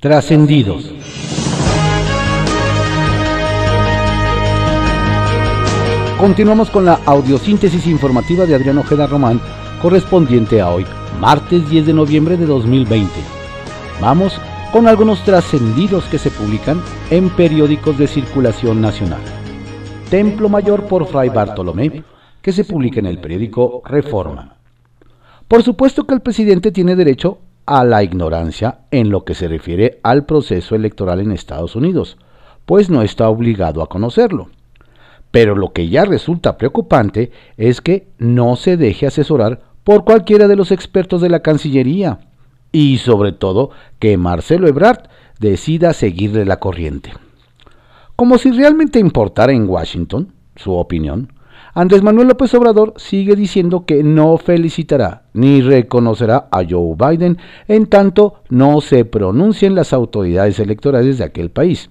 Trascendidos. Continuamos con la audiosíntesis informativa de Adrián Ojeda Román, correspondiente a hoy, martes 10 de noviembre de 2020. Vamos con algunos trascendidos que se publican en periódicos de circulación nacional. Templo Mayor por Fray Bartolomé, que se publica en el periódico Reforma. Por supuesto que el presidente tiene derecho a la ignorancia en lo que se refiere al proceso electoral en Estados Unidos, pues no está obligado a conocerlo. Pero lo que ya resulta preocupante es que no se deje asesorar por cualquiera de los expertos de la Cancillería y sobre todo que Marcelo Ebrard decida seguirle la corriente. Como si realmente importara en Washington su opinión, Andrés Manuel López Obrador sigue diciendo que no felicitará ni reconocerá a Joe Biden en tanto no se pronuncien las autoridades electorales de aquel país.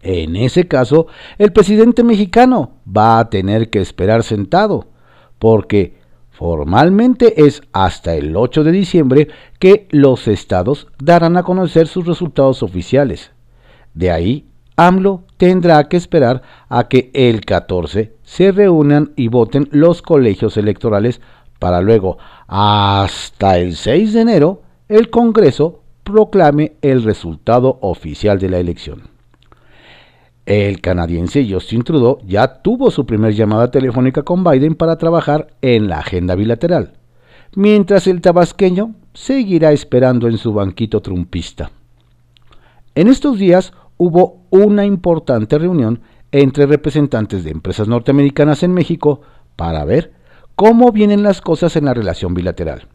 En ese caso, el presidente mexicano va a tener que esperar sentado, porque formalmente es hasta el 8 de diciembre que los estados darán a conocer sus resultados oficiales. De ahí, AMLO tendrá que esperar a que el 14 se reúnan y voten los colegios electorales para luego, hasta el 6 de enero, el Congreso proclame el resultado oficial de la elección. El canadiense Justin Trudeau ya tuvo su primer llamada telefónica con Biden para trabajar en la agenda bilateral, mientras el tabasqueño seguirá esperando en su banquito trumpista. En estos días hubo una importante reunión entre representantes de empresas norteamericanas en México para ver cómo vienen las cosas en la relación bilateral.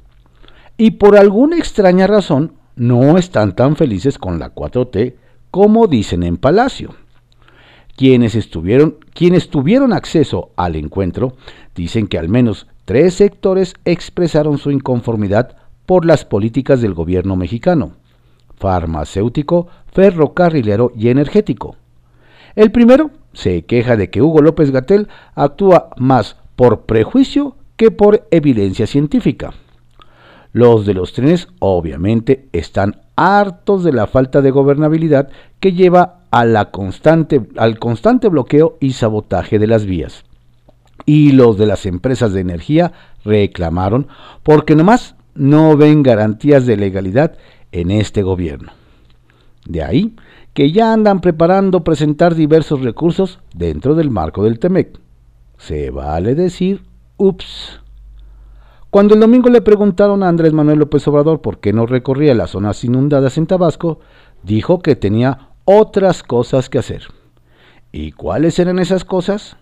Y por alguna extraña razón no están tan felices con la 4T como dicen en Palacio. Quienes, estuvieron, quienes tuvieron acceso al encuentro dicen que al menos tres sectores expresaron su inconformidad por las políticas del gobierno mexicano, farmacéutico, ferrocarrilero y energético. El primero se queja de que Hugo López Gatel actúa más por prejuicio que por evidencia científica. Los de los trenes obviamente están hartos de la falta de gobernabilidad que lleva constante, al constante bloqueo y sabotaje de las vías. Y los de las empresas de energía reclamaron porque nomás no ven garantías de legalidad en este gobierno. De ahí que ya andan preparando presentar diversos recursos dentro del marco del TEMEC. Se vale decir, ups. Cuando el domingo le preguntaron a Andrés Manuel López Obrador por qué no recorría las zonas inundadas en Tabasco, dijo que tenía otras cosas que hacer. ¿Y cuáles eran esas cosas?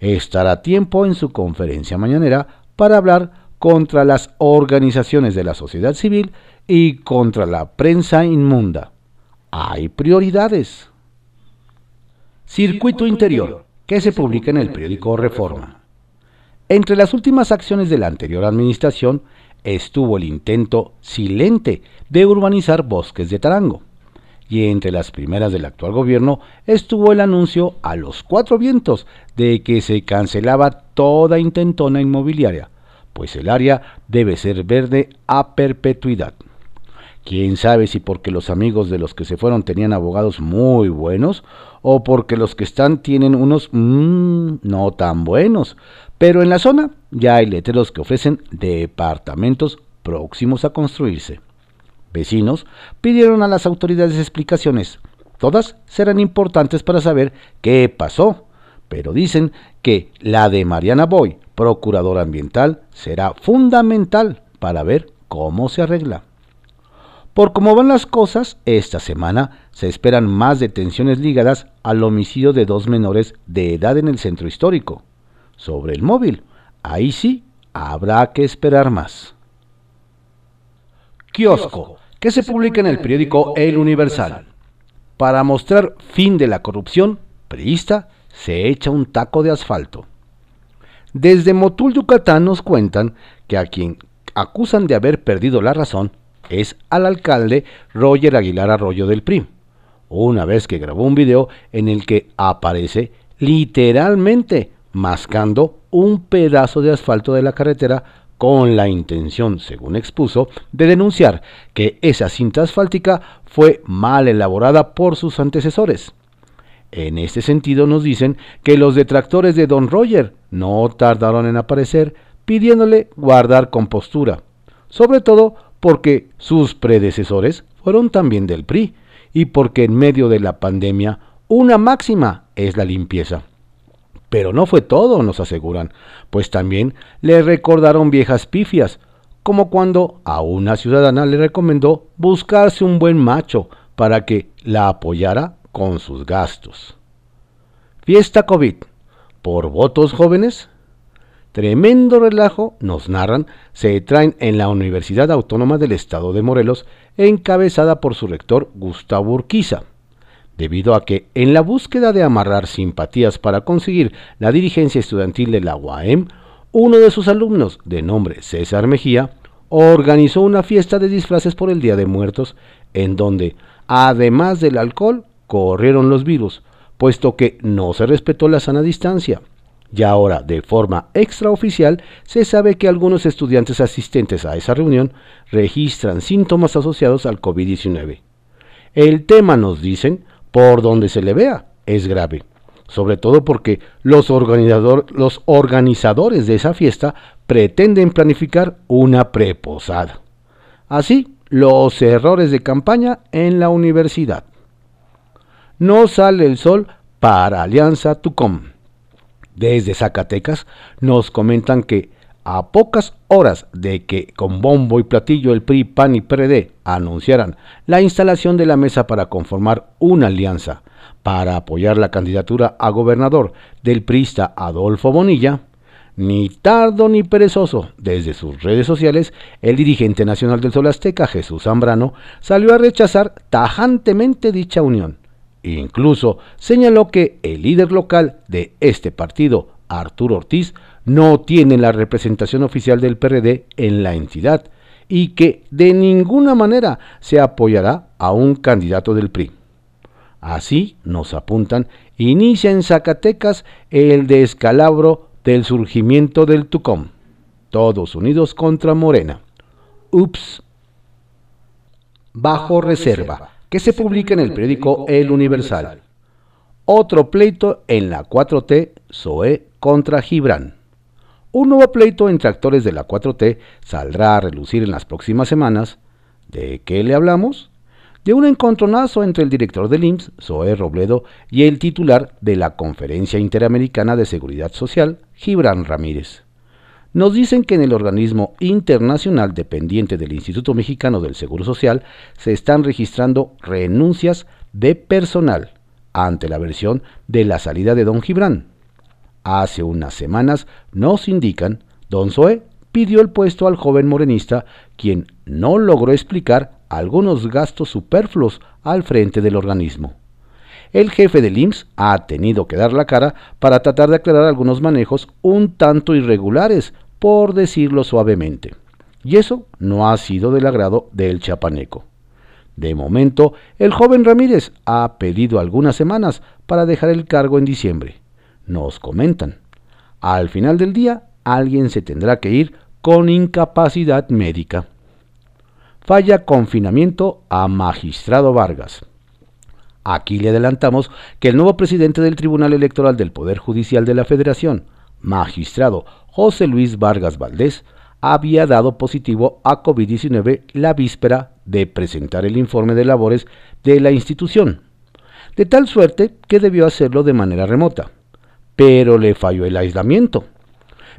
Estará tiempo en su conferencia mañanera para hablar contra las organizaciones de la sociedad civil y contra la prensa inmunda. Hay prioridades. Circuito Interior, que se publica en el periódico Reforma. Entre las últimas acciones de la anterior administración estuvo el intento silente de urbanizar bosques de Tarango. Y entre las primeras del actual gobierno estuvo el anuncio a los cuatro vientos de que se cancelaba toda intentona inmobiliaria, pues el área debe ser verde a perpetuidad. Quién sabe si porque los amigos de los que se fueron tenían abogados muy buenos o porque los que están tienen unos mmm, no tan buenos, pero en la zona ya hay letreros que ofrecen departamentos próximos a construirse. Vecinos pidieron a las autoridades explicaciones. Todas serán importantes para saber qué pasó, pero dicen que la de Mariana Boy, procuradora ambiental, será fundamental para ver cómo se arregla. Por cómo van las cosas, esta semana se esperan más detenciones ligadas al homicidio de dos menores de edad en el centro histórico. Sobre el móvil, ahí sí habrá que esperar más. Kiosco, que se publica en el periódico El Universal. Para mostrar fin de la corrupción, priista se echa un taco de asfalto. Desde Motul, Yucatán, nos cuentan que a quien acusan de haber perdido la razón es al alcalde Roger Aguilar Arroyo del PRI, una vez que grabó un video en el que aparece literalmente mascando un pedazo de asfalto de la carretera con la intención, según expuso, de denunciar que esa cinta asfáltica fue mal elaborada por sus antecesores. En este sentido nos dicen que los detractores de Don Roger no tardaron en aparecer pidiéndole guardar compostura, sobre todo porque sus predecesores fueron también del PRI y porque en medio de la pandemia una máxima es la limpieza. Pero no fue todo, nos aseguran, pues también le recordaron viejas pifias, como cuando a una ciudadana le recomendó buscarse un buen macho para que la apoyara con sus gastos. Fiesta COVID. ¿Por votos jóvenes? Tremendo relajo, nos narran, se traen en la Universidad Autónoma del Estado de Morelos, encabezada por su rector Gustavo Urquiza debido a que en la búsqueda de amarrar simpatías para conseguir la dirigencia estudiantil de la UAM, uno de sus alumnos, de nombre César Mejía, organizó una fiesta de disfraces por el Día de Muertos, en donde, además del alcohol, corrieron los virus, puesto que no se respetó la sana distancia. Y ahora, de forma extraoficial, se sabe que algunos estudiantes asistentes a esa reunión registran síntomas asociados al COVID-19. El tema, nos dicen, por donde se le vea, es grave. Sobre todo porque los, organizadores de esa fiesta pretenden planificar una preposada. Así, los errores de campaña en la universidad. No sale el sol para Alianza. Desde Zacatecas nos comentan que a pocas horas de que con bombo y platillo el PRI, PAN y PRD anunciaran la instalación de la mesa para conformar una alianza para apoyar la candidatura a gobernador del priista Adolfo Bonilla, ni tardo ni perezoso, desde sus redes sociales, el dirigente nacional del Sol Azteca, Jesús Zambrano, salió a rechazar tajantemente dicha unión. Incluso señaló que el líder local de este partido, Arturo Ortiz, no tiene la representación oficial del PRD en la entidad y que de ninguna manera se apoyará a un candidato del PRI. Así, nos apuntan, inicia en Zacatecas el descalabro del surgimiento del Tucom. Todos unidos contra Morena. Ups. Bajo reserva, que se publica en el periódico El Universal. Otro pleito en la 4T, SOE contra Gibran. Un nuevo pleito entre actores de la 4T saldrá a relucir en las próximas semanas. ¿De qué le hablamos? De un encontronazo entre el director del IMSS, Zoe Robledo, y el titular de la Conferencia Interamericana de Seguridad Social, Gibran Ramírez. Nos dicen que en el organismo internacional dependiente del Instituto Mexicano del Seguro Social se están registrando renuncias de personal ante la versión de la salida de don Gibran. Hace unas semanas nos indican, don Zoe pidió el puesto al joven morenista, quien no logró explicar algunos gastos superfluos al frente del organismo. El jefe del IMSS ha tenido que dar la cara para tratar de aclarar algunos manejos un tanto irregulares, por decirlo suavemente. Y eso no ha sido del agrado del chapaneco. De momento, el joven Ramírez ha pedido algunas semanas para dejar el cargo en diciembre nos comentan. Al final del día, alguien se tendrá que ir con incapacidad médica. Falla confinamiento a magistrado Vargas. Aquí le adelantamos que el nuevo presidente del Tribunal Electoral del Poder Judicial de la Federación, magistrado José Luis Vargas Valdés, había dado positivo a COVID-19 la víspera de presentar el informe de labores de la institución, de tal suerte que debió hacerlo de manera remota pero le falló el aislamiento.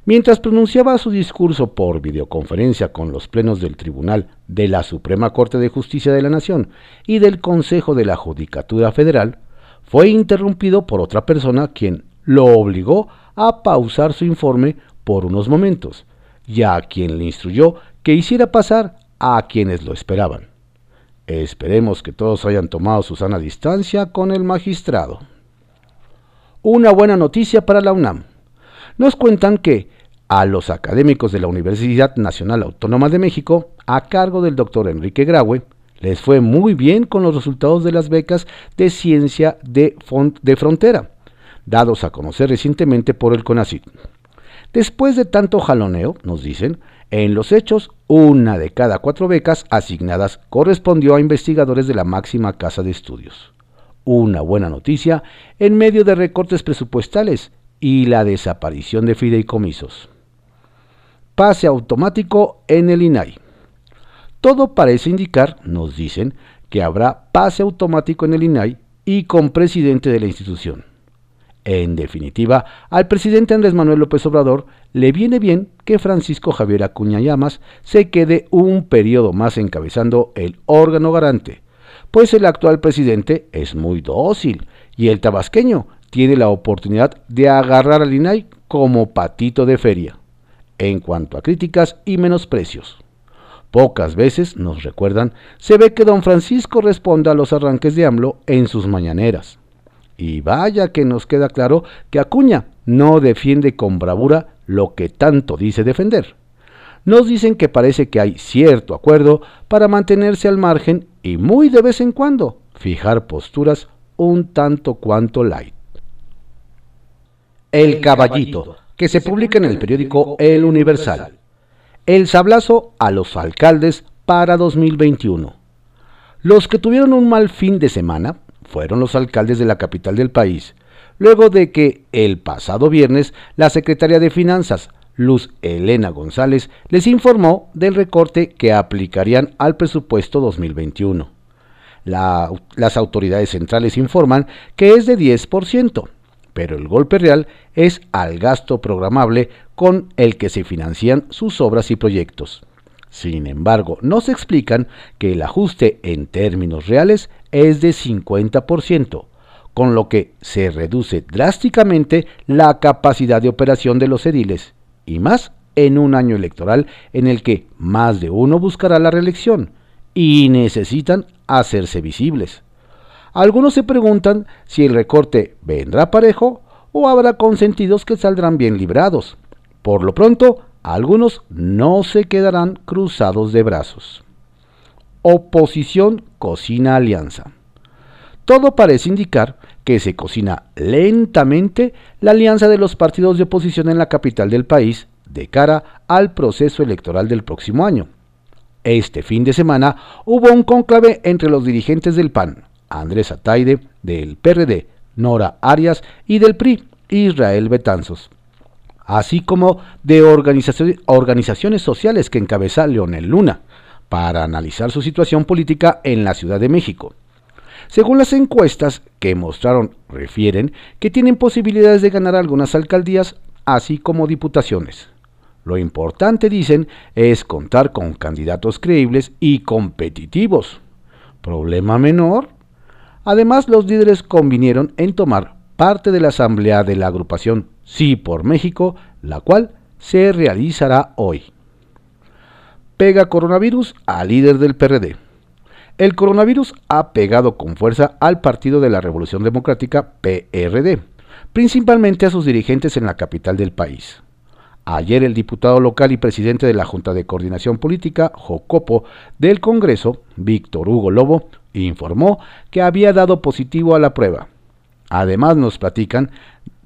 Mientras pronunciaba su discurso por videoconferencia con los plenos del Tribunal de la Suprema Corte de Justicia de la Nación y del Consejo de la Judicatura Federal, fue interrumpido por otra persona quien lo obligó a pausar su informe por unos momentos, y a quien le instruyó que hiciera pasar a quienes lo esperaban. Esperemos que todos hayan tomado su sana distancia con el magistrado una buena noticia para la UNAM. Nos cuentan que a los académicos de la Universidad Nacional Autónoma de México, a cargo del doctor Enrique Graue, les fue muy bien con los resultados de las becas de ciencia de, de frontera, dados a conocer recientemente por el CONACYT. Después de tanto jaloneo, nos dicen, en los hechos, una de cada cuatro becas asignadas correspondió a investigadores de la máxima casa de estudios. Una buena noticia en medio de recortes presupuestales y la desaparición de fideicomisos. Pase automático en el INAI. Todo parece indicar, nos dicen, que habrá pase automático en el INAI y con presidente de la institución. En definitiva, al presidente Andrés Manuel López Obrador le viene bien que Francisco Javier Acuña Llamas se quede un periodo más encabezando el órgano garante, pues el actual presidente es muy dócil y el tabasqueño tiene la oportunidad de agarrar al INAI como patito de feria, en cuanto a críticas y menosprecios. Pocas veces, nos recuerdan, se ve que don Francisco responda a los arranques de AMLO en sus mañaneras. Y vaya que nos queda claro que Acuña no defiende con bravura lo que tanto dice defender. Nos dicen que parece que hay cierto acuerdo para mantenerse al margen y muy de vez en cuando fijar posturas un tanto cuanto light. El Caballito, que se publica en el periódico El Universal. El sablazo a los alcaldes para 2021. Los que tuvieron un mal fin de semana fueron los alcaldes de la capital del país, luego de que el pasado viernes la secretaria de Finanzas, Luz Elena González, les informó del recorte que aplicarían al presupuesto 2021. las autoridades centrales informan que es de 10%, pero el golpe real es al gasto programable con el que se financian sus obras y proyectos. Sin embargo, no se explican que el ajuste en términos reales es de 50%, con lo que se reduce drásticamente la capacidad de operación de los ediles, y más en un año electoral en el que más de uno buscará la reelección y necesitan hacerse visibles. Algunos se preguntan si el recorte vendrá parejo o habrá consentidos que saldrán bien librados. Por lo pronto, algunos no se quedarán cruzados de brazos. Oposición cocina alianza. Todo parece indicar que se cocina lentamente la alianza de los partidos de oposición en la capital del país de cara al proceso electoral del próximo año. Este fin de semana hubo un conclave entre los dirigentes del PAN, Andrés Ataide, del PRD, Nora Arias y del PRI, Israel Betanzos, así como de organizaciones sociales que encabeza Leonel Luna, para analizar su situación política en la Ciudad de México. Según las encuestas que mostraron, refieren que tienen posibilidades de ganar algunas alcaldías, así como diputaciones. Lo importante, dicen, es contar con candidatos creíbles y competitivos. Problema menor. Además, los líderes convinieron en tomar parte de la asamblea de la agrupación Sí por México, la cual se realizará hoy. Pega coronavirus al líder del PRD. El coronavirus ha pegado con fuerza al Partido de la Revolución Democrática PRD, principalmente a sus dirigentes en la capital del país. Ayer el diputado local y presidente de la Junta de Coordinación Política, Jocopo, del Congreso, Víctor Hugo Lobo, informó que había dado positivo a la prueba. Además nos platican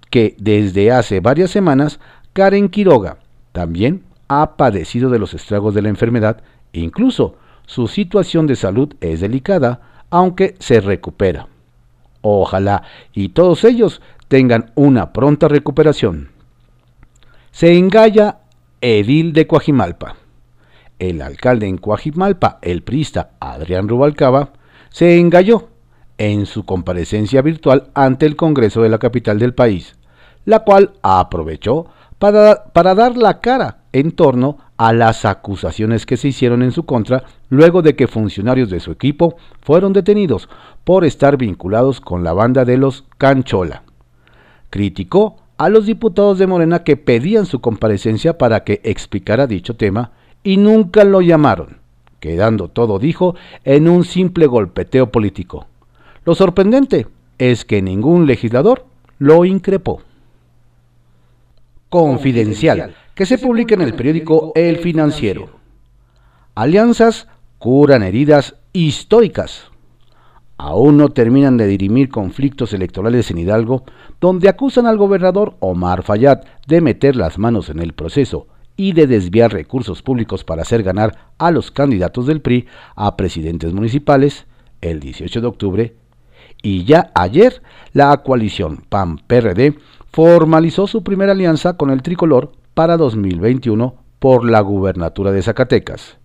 que desde hace varias semanas Karen Quiroga también ha padecido de los estragos de la enfermedad, incluso su situación de salud es delicada, aunque se recupera. Ojalá y todos ellos tengan una pronta recuperación. Se engalla Edil de Coajimalpa. El alcalde en Coajimalpa, el prista Adrián Rubalcaba, se engalló en su comparecencia virtual ante el Congreso de la capital del país, la cual aprovechó para, para, dar la cara en torno a las acusaciones que se hicieron en su contra luego de que funcionarios de su equipo fueron detenidos por estar vinculados con la banda de los Canchola. Criticó a los diputados de Morena que pedían su comparecencia para que explicara dicho tema y nunca lo llamaron, quedando todo, dijo, en un simple golpeteo político. Lo sorprendente es que ningún legislador lo increpó. Confidencial, que se publica en el periódico El Financiero. Alianzas curan heridas históricas. aún no terminan de dirimir conflictos electorales en Hidalgo, donde acusan al gobernador Omar Fayad de meter las manos en el proceso y de desviar recursos públicos para hacer ganar a los candidatos del PRI a presidentes municipales el 18 de octubre. Y ya ayer, la coalición PAN-PRD formalizó su primera alianza con el tricolor para 2021 por la gubernatura de Zacatecas.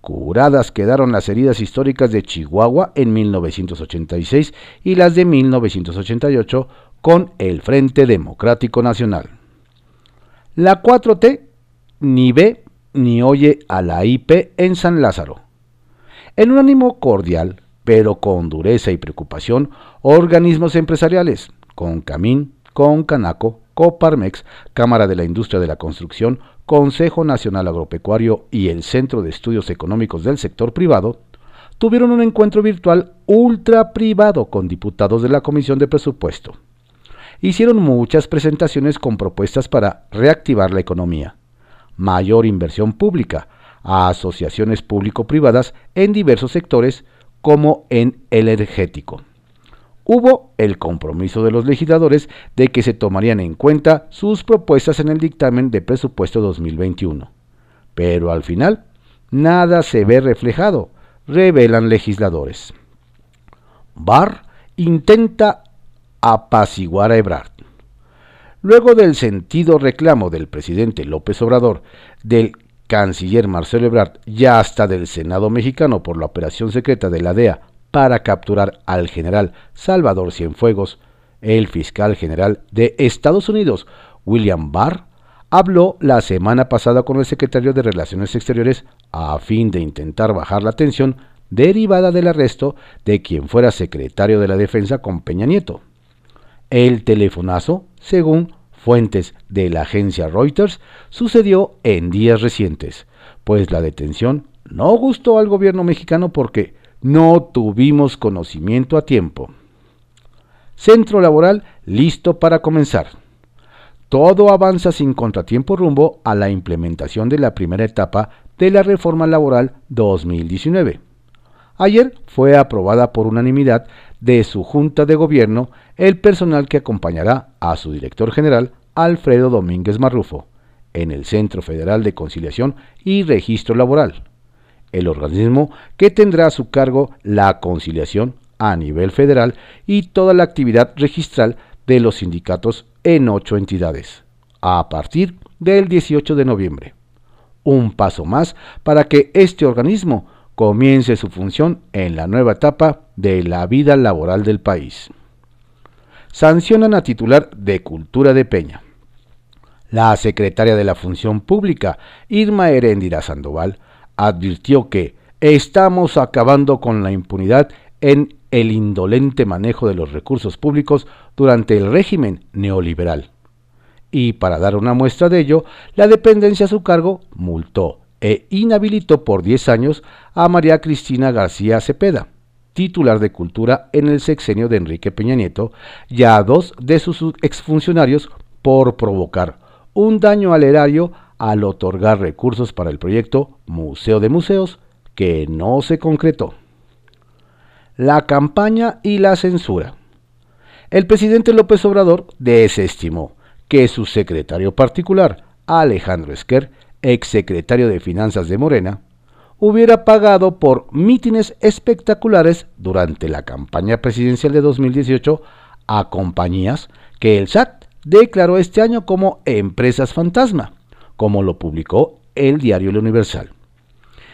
Curadas quedaron las heridas históricas de Chihuahua en 1986 y las de 1988 con el Frente Democrático Nacional. La 4T ni ve ni oye a la IP en San Lázaro. En un ánimo cordial, pero con dureza y preocupación, organismos empresariales, con Camín, con Canaco, Coparmex, Cámara de la Industria de la Construcción, Consejo Nacional Agropecuario y el Centro de Estudios Económicos del Sector Privado, tuvieron un encuentro virtual ultra privado con diputados de la Comisión de Presupuesto. Hicieron muchas presentaciones con propuestas para reactivar la economía, mayor inversión pública, a asociaciones público-privadas en diversos sectores como en el energético hubo el compromiso de los legisladores de que se tomarían en cuenta sus propuestas en el dictamen de presupuesto 2021. Pero al final, nada se ve reflejado, revelan legisladores. Barr intenta apaciguar a Ebrard. Luego del sentido reclamo del presidente López Obrador, del canciller Marcelo Ebrard y hasta del Senado mexicano por la operación secreta de la DEA para capturar al general Salvador Cienfuegos, el fiscal general de Estados Unidos, William Barr, habló la semana pasada con el secretario de Relaciones Exteriores a fin de intentar bajar la tensión derivada del arresto de quien fuera secretario de la Defensa con Peña Nieto. El telefonazo, según fuentes de la agencia Reuters, sucedió en días recientes, pues la detención no gustó al gobierno mexicano porque no tuvimos conocimiento a tiempo. Centro laboral listo para comenzar. Todo avanza sin contratiempo rumbo a la implementación de la primera etapa de la reforma laboral 2019. Ayer fue aprobada por unanimidad de su Junta de Gobierno el personal que acompañará a su director general, Alfredo Domínguez Marrufo, en el Centro Federal de Conciliación y Registro Laboral el organismo que tendrá a su cargo la conciliación a nivel federal y toda la actividad registral de los sindicatos en ocho entidades, a partir del 18 de noviembre. Un paso más para que este organismo comience su función en la nueva etapa de la vida laboral del país. Sancionan a titular de Cultura de Peña. La secretaria de la Función Pública, Irma Heréndira Sandoval, advirtió que estamos acabando con la impunidad en el indolente manejo de los recursos públicos durante el régimen neoliberal. Y para dar una muestra de ello, la dependencia a su cargo multó e inhabilitó por 10 años a María Cristina García Cepeda, titular de Cultura en el sexenio de Enrique Peña Nieto, y a dos de sus exfuncionarios por provocar un daño al erario al otorgar recursos para el proyecto Museo de Museos, que no se concretó. La campaña y la censura. El presidente López Obrador desestimó que su secretario particular, Alejandro Esquer, exsecretario de Finanzas de Morena, hubiera pagado por mítines espectaculares durante la campaña presidencial de 2018 a compañías que el SAT declaró este año como empresas fantasma como lo publicó el diario El Universal.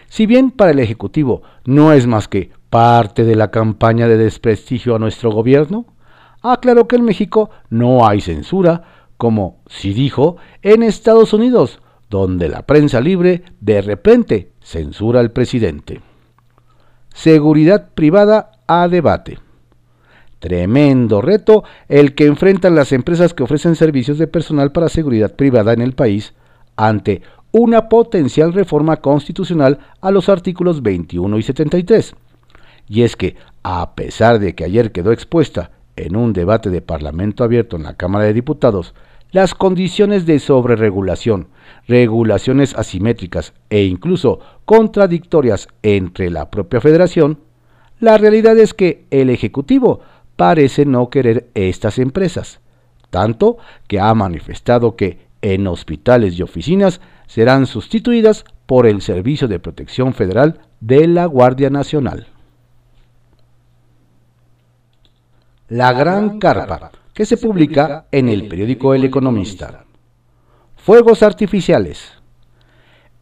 Si bien para el Ejecutivo no es más que parte de la campaña de desprestigio a nuestro gobierno, aclaró que en México no hay censura, como si dijo en Estados Unidos, donde la prensa libre de repente censura al presidente. Seguridad privada a debate. Tremendo reto el que enfrentan las empresas que ofrecen servicios de personal para seguridad privada en el país ante una potencial reforma constitucional a los artículos 21 y 73. Y es que, a pesar de que ayer quedó expuesta en un debate de Parlamento abierto en la Cámara de Diputados, las condiciones de sobreregulación, regulaciones asimétricas e incluso contradictorias entre la propia federación, La realidad es que el Ejecutivo parece no querer estas empresas, tanto que ha manifestado que en hospitales y oficinas serán sustituidas por el Servicio de Protección Federal de la Guardia Nacional. La Gran Carpa, que se publica en el periódico El Economista. Fuegos artificiales.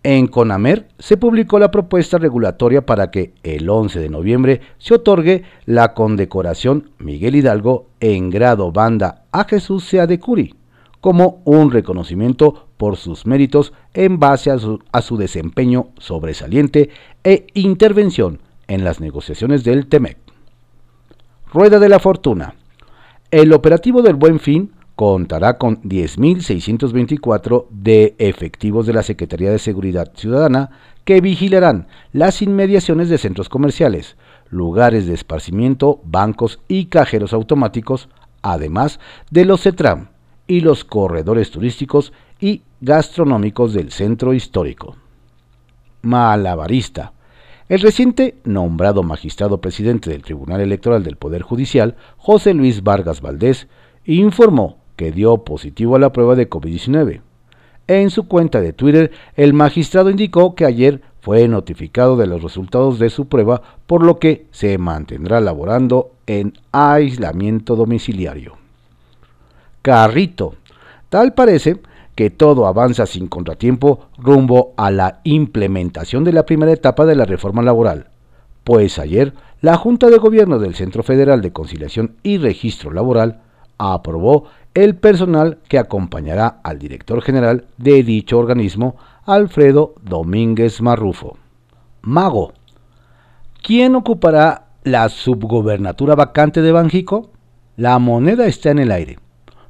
En CONAMER se publicó la propuesta regulatoria para que el 11 de noviembre se otorgue la condecoración Miguel Hidalgo en grado banda a Jesús Sea de Curi, como un reconocimiento por sus méritos en base a su, desempeño sobresaliente e intervención en las negociaciones del TEMEC. Rueda de la Fortuna. El operativo del Buen Fin contará con 10.624 de efectivos de la Secretaría de Seguridad Ciudadana que vigilarán las inmediaciones de centros comerciales, lugares de esparcimiento, bancos y cajeros automáticos, además de los CETRAM y los corredores turísticos y gastronómicos del centro histórico. Malabarista. El reciente nombrado magistrado presidente del Tribunal Electoral del Poder Judicial, José Luis Vargas Valdés, informó que dio positivo a la prueba de COVID-19. En su cuenta de Twitter, el magistrado indicó que ayer fue notificado de los resultados de su prueba, por lo que se mantendrá laborando en aislamiento domiciliario. Carrito. Tal parece que todo avanza sin contratiempo rumbo a la implementación de la primera etapa de la reforma laboral, pues ayer la Junta de Gobierno del Centro Federal de Conciliación y Registro Laboral aprobó el personal que acompañará al director general de dicho organismo, Alfredo Domínguez Marrufo. Mago. ¿Quién ocupará la subgobernatura vacante de Banjico? La moneda está en el aire.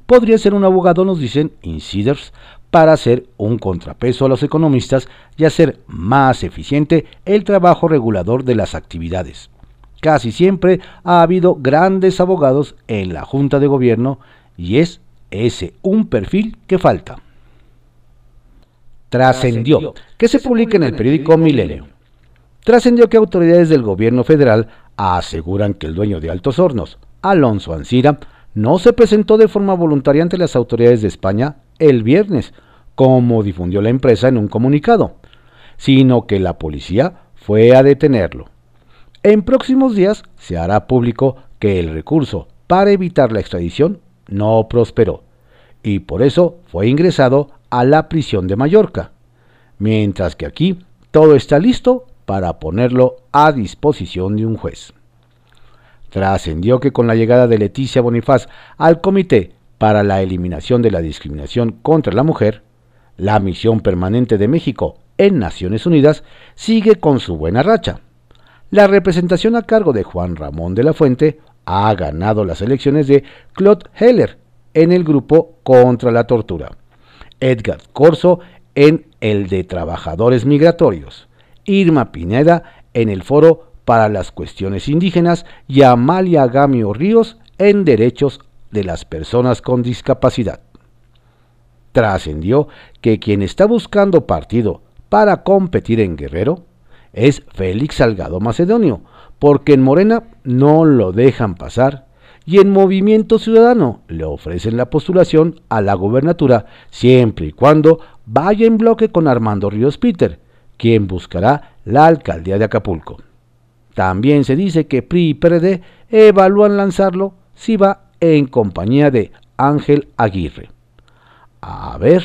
Podría ser un abogado, nos dicen insiders, para hacer un contrapeso a los economistas y hacer más eficiente el trabajo regulador de las actividades. Casi siempre ha habido grandes abogados en la Junta de Gobierno y es ese un perfil que falta. Trascendió, que se publica en el periódico Milenio. Trascendió que autoridades del gobierno federal aseguran que el dueño de Altos Hornos, Alonso Ancira, no se presentó de forma voluntaria ante las autoridades de España el viernes, como difundió la empresa en un comunicado, sino que la policía fue a detenerlo. En próximos días se hará público que el recurso para evitar la extradición no prosperó y por eso fue ingresado a la prisión de Mallorca, mientras que aquí todo está listo para ponerlo a disposición de un juez. Trascendió que con la llegada de Leticia Bonifaz al Comité para la Eliminación de la Discriminación contra la Mujer, la misión permanente de México en Naciones Unidas sigue con su buena racha. La representación a cargo de Juan Ramón de la Fuente ha ganado las elecciones de Claude Heller en el grupo contra la tortura, Edgar Corso en el de trabajadores migratorios, Irma Pineda en el foro para las cuestiones indígenas y Amalia Gamio Ríos en derechos de las personas con discapacidad. Trascendió que quien está buscando partido para competir en Guerrero es Félix Salgado Macedonio, porque en Morena no lo dejan pasar y en Movimiento Ciudadano le ofrecen la postulación a la gobernatura siempre y cuando vaya en bloque con Armando Ríos Peter, quien buscará la alcaldía de Acapulco. También se dice que PRI y PRD evalúan lanzarlo si va en compañía de Ángel Aguirre. A ver.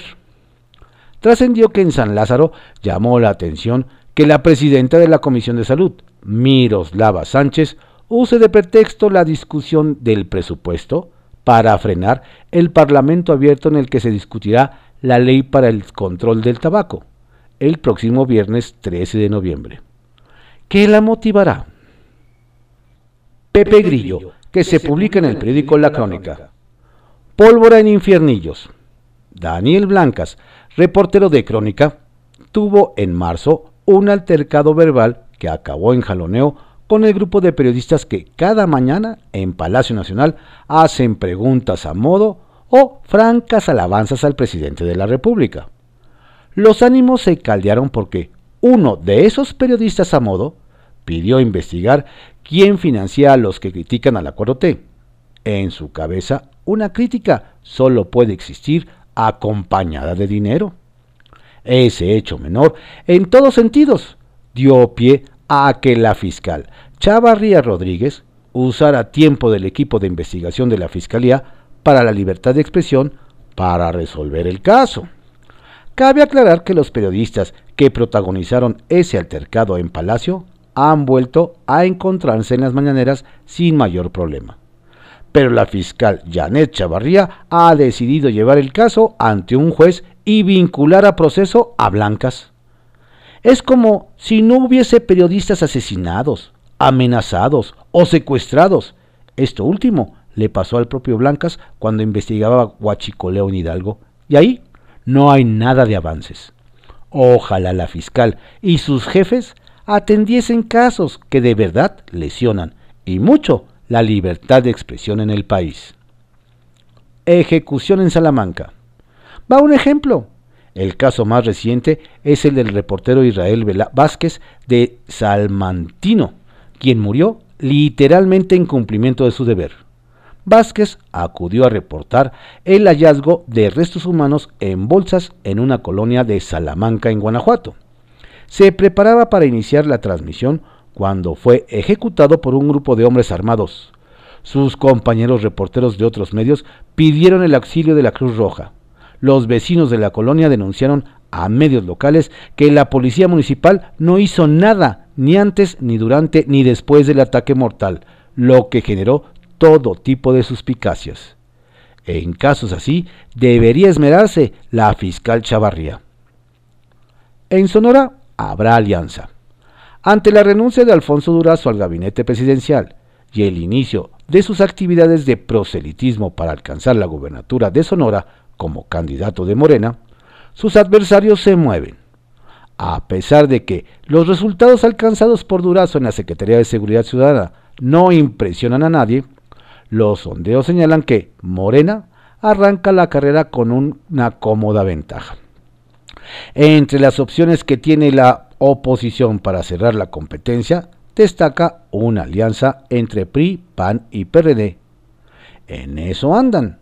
Trascendió que en San Lázaro llamó la atención que la presidenta de la Comisión de Salud, Miroslava Sánchez, use de pretexto la discusión del presupuesto para frenar el Parlamento abierto en el que se discutirá la ley para el control del tabaco el próximo viernes 13 de noviembre. ¿Qué la motivará? Pepe Grillo, que se publica en el periódico La Crónica. Pólvora en infiernillos. Daniel Blancas, reportero de Crónica, tuvo en marzo un altercado verbal que acabó en jaloneo con el grupo de periodistas que cada mañana en Palacio Nacional hacen preguntas a modo o francas alabanzas al presidente de la República. Los ánimos se caldearon porque uno de esos periodistas a modo pidió investigar quién financia a los que critican al acuerdo T. En su cabeza, una crítica solo puede existir acompañada de dinero. Ese hecho menor, en todos sentidos, dio pie a que la fiscal Chavarría Rodríguez usara tiempo del equipo de investigación de la Fiscalía para la libertad de expresión para resolver el caso. Cabe aclarar que los periodistas que protagonizaron ese altercado en Palacio han vuelto a encontrarse en las mañaneras sin mayor problema. Pero la fiscal Janet Chavarría ha decidido llevar el caso ante un juez y vincular a proceso a Blancas. Es como si no hubiese periodistas asesinados, amenazados o secuestrados. Esto último le pasó al propio Blancas cuando investigaba Huachicoleo en Hidalgo. Y ahí no hay nada de avances. Ojalá la fiscal y sus jefes atendiesen casos que de verdad lesionan y mucho la libertad de expresión en el país. Ejecución en Salamanca. Va un ejemplo. El caso más reciente es el del reportero Israel Vázquez de Salmantino, quien murió literalmente en cumplimiento de su deber. Vázquez acudió a reportar el hallazgo de restos humanos en bolsas en una colonia de Salamanca, en Guanajuato. Se preparaba para iniciar la transmisión cuando fue ejecutado por un grupo de hombres armados. Sus compañeros reporteros de otros medios pidieron el auxilio de la Cruz Roja. Los vecinos de la colonia denunciaron a medios locales que la policía municipal no hizo nada, ni antes, ni durante, ni después del ataque mortal, lo que generó todo tipo de suspicacias. En casos así, debería esmerarse la fiscal Chavarría. En Sonora, habrá alianza. Ante la renuncia de Alfonso Durazo al gabinete presidencial y el inicio de sus actividades de proselitismo para alcanzar la gubernatura de Sonora como candidato de Morena, sus adversarios se mueven. A pesar de que los resultados alcanzados por Durazo en la Secretaría de Seguridad Ciudadana no impresionan a nadie, los sondeos señalan que Morena arranca la carrera con una cómoda ventaja. Entre las opciones que tiene la oposición para cerrar la competencia, destaca una alianza entre PRI, PAN y PRD. En eso andan.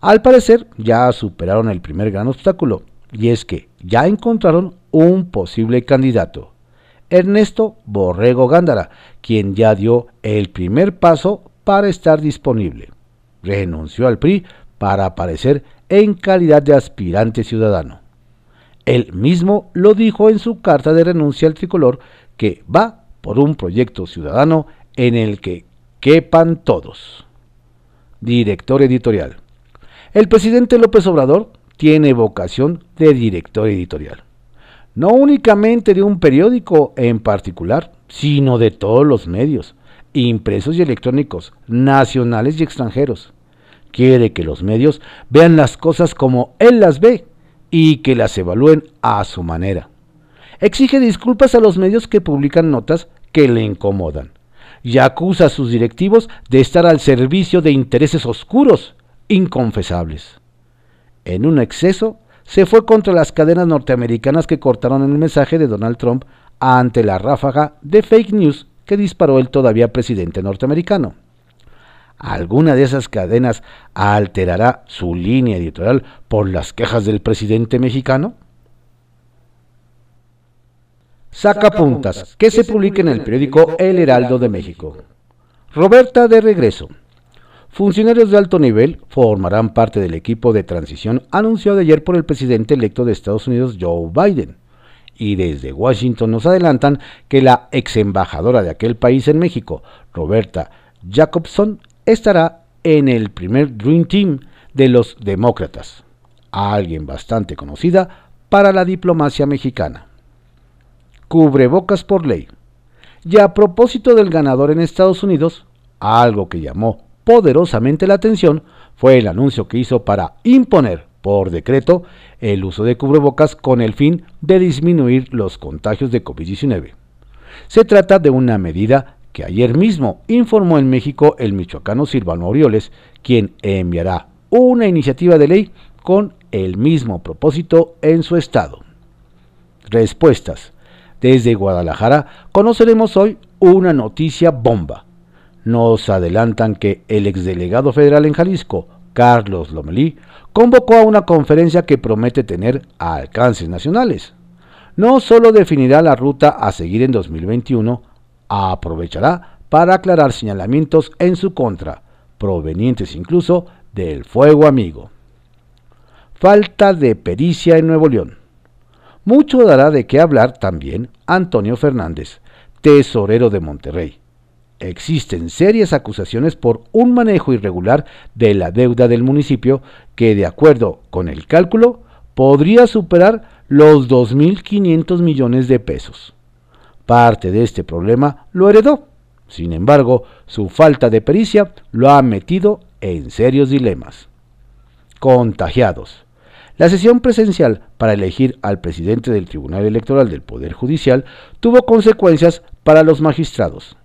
Al parecer ya superaron el primer gran obstáculo, y es que ya encontraron un posible candidato, Ernesto Borrego Gándara, quien ya dio el primer paso para estar disponible. Renunció al PRI para aparecer en calidad de aspirante ciudadano. Él mismo lo dijo en su carta de renuncia al tricolor que va por un proyecto ciudadano en el que quepan todos. Director editorial. El presidente López Obrador tiene vocación de director editorial. No únicamente de un periódico en particular, sino de todos los medios, impresos y electrónicos, nacionales y extranjeros. Quiere que los medios vean las cosas como él las ve y que las evalúen a su manera. Exige disculpas a los medios que publican notas que le incomodan y acusa a sus directivos de estar al servicio de intereses oscuros, inconfesables. En un exceso, se fue contra las cadenas norteamericanas que cortaron el mensaje de Donald Trump ante la ráfaga de fake news que disparó el todavía presidente norteamericano. ¿Alguna de esas cadenas alterará su línea editorial por las quejas del presidente mexicano? Saca puntas, que se publica en el periódico El Heraldo de México. Roberta de regreso. Funcionarios de alto nivel formarán parte del equipo de transición anunciado ayer por el presidente electo de Estados Unidos, Joe Biden. Y desde Washington nos adelantan que la ex embajadora de aquel país en México, Roberta Jacobson, estará en el primer Dream Team de los demócratas, alguien bastante conocida para la diplomacia mexicana. Cubrebocas por ley. Y a propósito del ganador en Estados Unidos, algo que llamó poderosamente la atención fue el anuncio que hizo para imponer por decreto el uso de cubrebocas con el fin de disminuir los contagios de COVID-19. Se trata de una medida que ayer mismo informó en México el michoacano Silvano Orioles, quien enviará una iniciativa de ley con el mismo propósito en su estado. Respuestas. Desde Guadalajara conoceremos hoy una noticia bomba. Nos adelantan que el exdelegado federal en Jalisco, Carlos Lomelí, convocó a una conferencia que promete tener alcances nacionales. No solo definirá la ruta a seguir en 2021, aprovechará para aclarar señalamientos en su contra, provenientes incluso del fuego amigo. Falta de pericia en Nuevo León. Mucho dará de qué hablar también Antonio Fernández, tesorero de Monterrey. Existen serias acusaciones por un manejo irregular de la deuda del municipio que, de acuerdo con el cálculo, podría superar los 2.500 millones de pesos. Parte de este problema lo heredó. Sin embargo, su falta de pericia lo ha metido en serios dilemas. Contagiados. La sesión presencial para elegir al presidente del Tribunal Electoral del Poder Judicial tuvo consecuencias para los magistrados.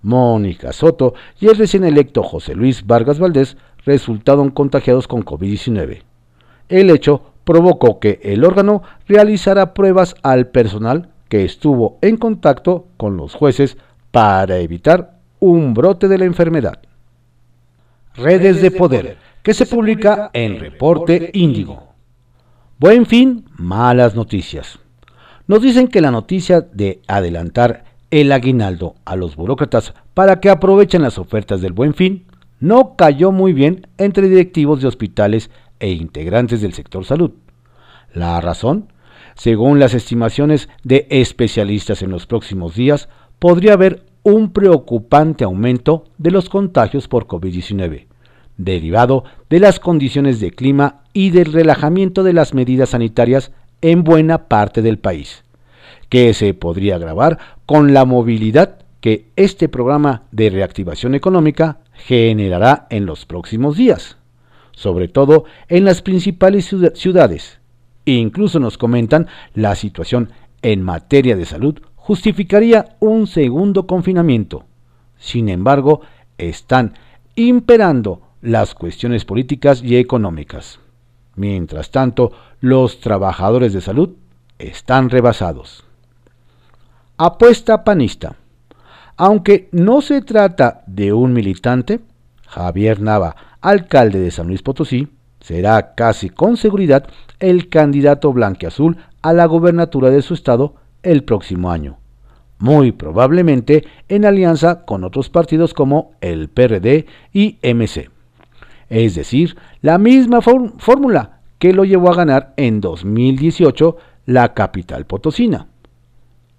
Mónica Soto y el recién electo José Luis Vargas Valdés resultaron contagiados con COVID-19. El hecho provocó que el órgano realizara pruebas al personal que estuvo en contacto con los jueces para evitar un brote de la enfermedad. Redes de Poder, que se publica en Reporte Índigo. Buen fin, malas noticias. Nos dicen que la noticia de adelantar el aguinaldo a los burócratas para que aprovechen las ofertas del buen fin no cayó muy bien entre directivos de hospitales e integrantes del sector salud. La razón, según las estimaciones de especialistas en los próximos días, podría haber un preocupante aumento de los contagios por COVID-19 derivado de las condiciones de clima y del relajamiento de las medidas sanitarias en buena parte del país, que se podría agravar con la movilidad que este programa de reactivación económica generará en los próximos días, sobre todo en las principales ciudades. Incluso nos comentan la situación en materia de salud justificaría un segundo confinamiento. Sin embargo, están imperando las cuestiones políticas y económicas. Mientras tanto, los trabajadores de salud están rebasados. Apuesta panista. Aunque no se trata de un militante, Javier Nava, alcalde de San Luis Potosí, será casi con seguridad el candidato blanqueazul a la gobernatura de su estado el próximo año, muy probablemente en alianza con otros partidos como el PRD y MC es decir, la misma fórmula que lo llevó a ganar en 2018 la capital potosina.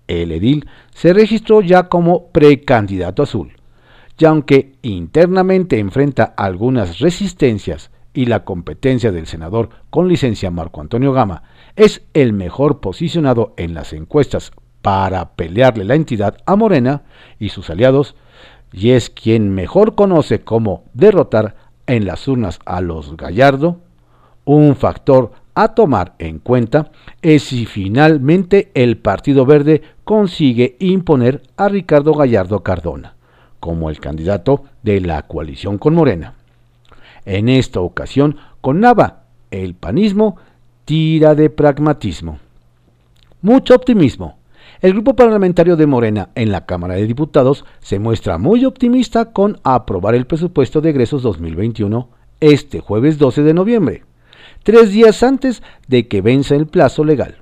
El edil se registró ya como precandidato azul, y aunque internamente enfrenta algunas resistencias y la competencia del senador con licencia Marco Antonio Gama es el mejor posicionado en las encuestas para pelearle la entidad a Morena y sus aliados, y es quien mejor conoce cómo derrotar en las urnas a los Gallardo, un factor a tomar en cuenta es si finalmente el Partido Verde consigue imponer a Ricardo Gallardo Cardona como el candidato de la coalición con Morena. En esta ocasión, con Nava, el panismo tira de pragmatismo. Mucho optimismo, el grupo parlamentario de Morena en la Cámara de Diputados se muestra muy optimista con aprobar el presupuesto de egresos 2021 este jueves 12 de noviembre, tres días antes de que venza el plazo legal.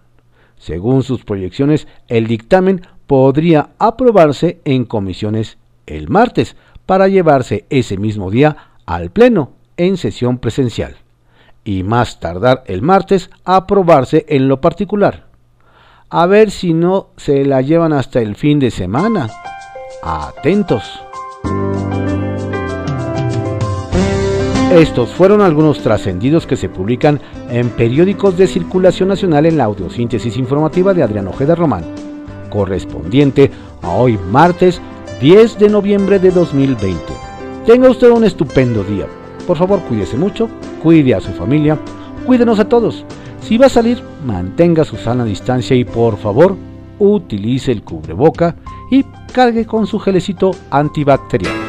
Según sus proyecciones, el dictamen podría aprobarse en comisiones el martes para llevarse ese mismo día al Pleno en sesión presencial y más tardar el martes aprobarse en lo particular a ver si no se la llevan hasta el fin de semana. Atentos. Estos fueron algunos trascendidos que se publican en periódicos de circulación nacional en la audiosíntesis informativa de Adrián Ojeda Román, correspondiente a hoy martes 10 de noviembre de 2020. Tenga usted un estupendo día. Por favor, cuídese mucho, cuide a su familia, cuídenos a todos. Si va a salir, mantenga su sana distancia y por favor, utilice el cubreboca y cargue con su gelecito antibacterial.